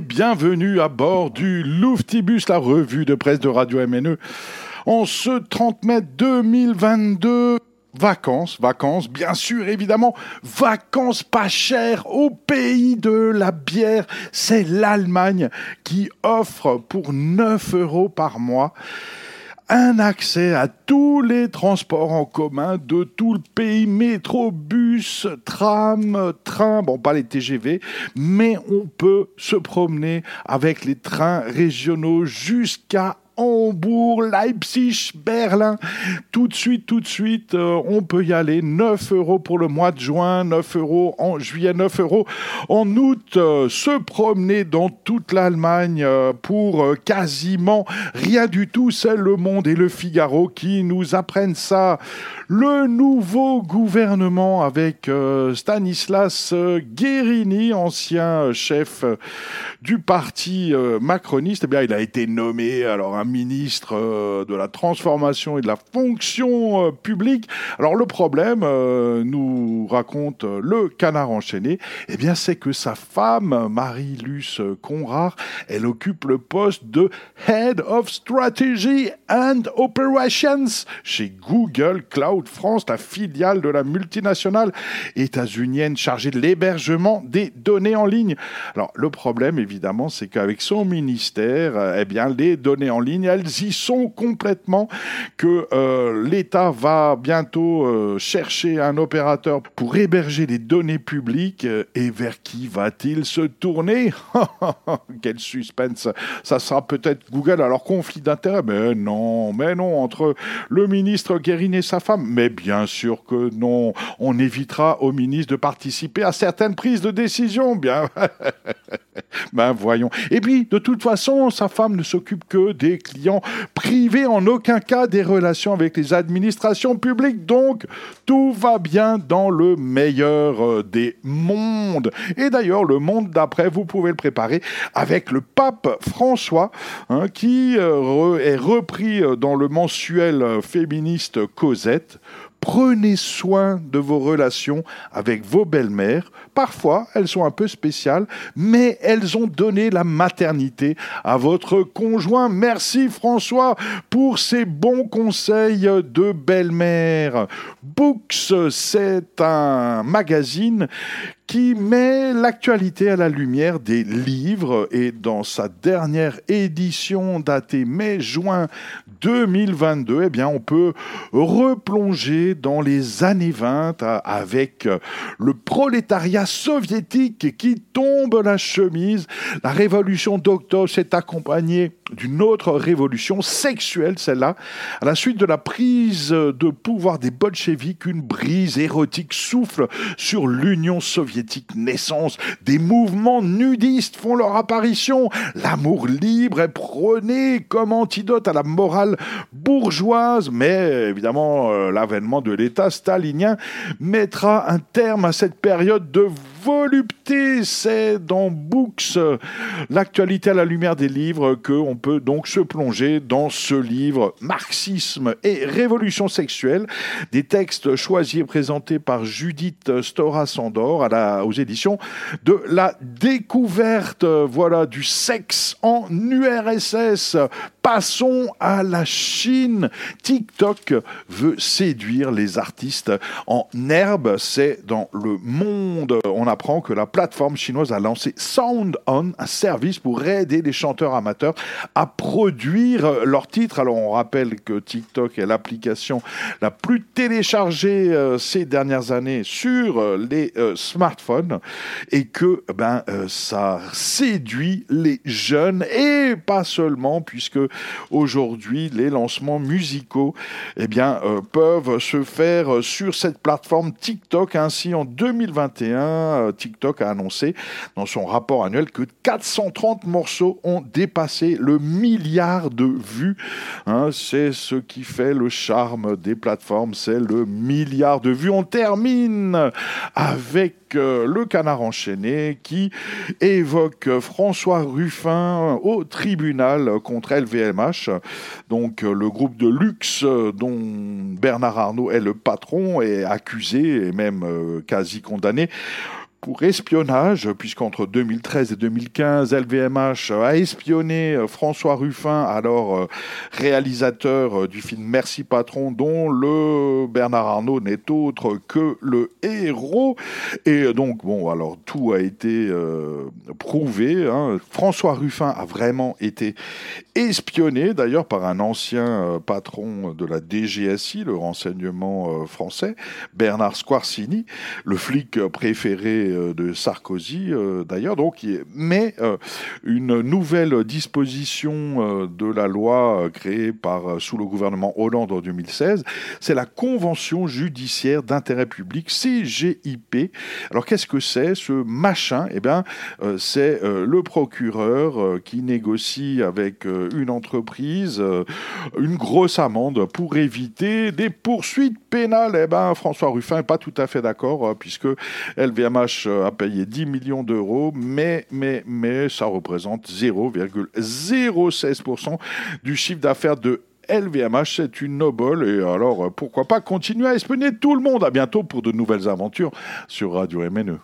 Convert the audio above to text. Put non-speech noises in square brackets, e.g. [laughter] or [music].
bienvenue à bord du Louftibus, la revue de presse de Radio MNE. En ce 30 mai 2022, vacances, vacances, bien sûr, évidemment, vacances pas chères au pays de la bière. C'est l'Allemagne qui offre pour 9 euros par mois un accès à tous les transports en commun de tout le pays, métro, bus, tram, train, bon pas les TGV, mais on peut se promener avec les trains régionaux jusqu'à Hambourg, Leipzig, Berlin. Tout de suite, tout de suite, euh, on peut y aller. 9 euros pour le mois de juin, 9 euros en juillet, 9 euros en août. Euh, se promener dans toute l'Allemagne euh, pour quasiment rien du tout. C'est Le Monde et Le Figaro qui nous apprennent ça. Le nouveau gouvernement avec Stanislas Guérini, ancien chef du parti macroniste, eh bien, il a été nommé alors ministre euh, de la transformation et de la fonction euh, publique. Alors le problème, euh, nous raconte le canard enchaîné, eh bien c'est que sa femme, Marie-Luce Conrard, elle occupe le poste de Head of Strategy and Operations chez Google Cloud France, la filiale de la multinationale états-unienne chargée de l'hébergement des données en ligne. Alors le problème évidemment, c'est qu'avec son ministère, eh bien les données en ligne elles y sont complètement, que euh, l'État va bientôt euh, chercher un opérateur pour héberger les données publiques, euh, et vers qui va-t-il se tourner? [laughs] Quel suspense! Ça sera peut-être Google, alors conflit d'intérêt Mais non, mais non, entre le ministre Guérin et sa femme. Mais bien sûr que non, on évitera au ministre de participer à certaines prises de décision, bien... [laughs] ben voyons. Et puis, de toute façon, sa femme ne s'occupe que des clients privés, en aucun cas des relations avec les administrations publiques. Donc, tout va bien dans le meilleur euh, des mondes. Et d'ailleurs, le monde d'après, vous pouvez le préparer avec le pape François, hein, qui euh, est repris euh, dans le mensuel féministe Cosette. Prenez soin de vos relations avec vos belles-mères. Parfois, elles sont un peu spéciales, mais elles ont donné la maternité à votre conjoint. Merci François pour ces bons conseils de belle-mère. Books, c'est un magazine qui met l'actualité à la lumière des livres et dans sa dernière édition datée mai-juin 2022, eh bien, on peut replonger dans les années 20 avec le prolétariat soviétique qui tombe la chemise. La révolution d'octobre s'est accompagnée d'une autre révolution sexuelle, celle-là. À la suite de la prise de pouvoir des bolcheviks, une brise érotique souffle sur l'Union soviétique. Naissance des mouvements nudistes font leur apparition. L'amour libre est prôné comme antidote à la morale bourgeoise, mais évidemment, euh, l'avènement de l'État stalinien mettra un terme à cette période de volupté. C'est dans Books, l'actualité à la lumière des livres, qu'on peut donc se plonger dans ce livre Marxisme et révolution sexuelle, des textes choisis et présentés par Judith Stora-Sandor aux éditions de La Découverte, voilà, du sexe en URSS. Passons à la Chine. TikTok veut séduire les artistes en herbe. C'est dans le monde. On apprend que la plateforme chinoise a lancé Sound On, un service pour aider les chanteurs amateurs à produire leurs titres. Alors on rappelle que TikTok est l'application la plus téléchargée euh, ces dernières années sur euh, les euh, smartphones et que ben ça séduit les jeunes et pas seulement puisque aujourd'hui, les lancements musicaux eh bien, peuvent se faire sur cette plateforme TikTok. Ainsi, en 2021, euh, TikTok a annoncé dans son rapport annuel que 430 morceaux ont dépassé le milliard de vues. Hein, c'est ce qui fait le charme des plateformes, c'est le milliard de vues. On termine avec le canard enchaîné qui évoque François Ruffin au tribunal contre LVMH. Donc le groupe de luxe dont Bernard Arnault est le patron est accusé et même euh, quasi condamné pour espionnage, puisqu'entre 2013 et 2015, LVMH a espionné euh, François Ruffin, alors euh, réalisateur euh, du film Merci Patron, dont le Bernard Arnault n'est autre que le héros. Et donc, bon, alors tout a été prouvé. Hein. François Ruffin a vraiment été espionné, d'ailleurs, par un ancien patron de la DGSI, le renseignement français, Bernard Squarcini, le flic préféré euh, de Sarkozy euh, d'ailleurs. Donc, mais euh, une nouvelle disposition de la loi créée par sous le gouvernement Hollande en 2016, c'est la Convention judiciaire d'intérêt public CGIP. Alors qu'est-ce que c'est ce machin? Eh bien, c'est le procureur qui négocie avec une entreprise une grosse amende pour éviter des poursuites pénales. Eh ben, François Ruffin n'est pas tout à fait d'accord puisque LVMH a payé 10 millions d'euros, mais, mais, mais ça représente 0,016% du chiffre d'affaires de LVMH, c'est une noble et alors pourquoi pas continuer à espionner tout le monde? À bientôt pour de nouvelles aventures sur Radio MNE.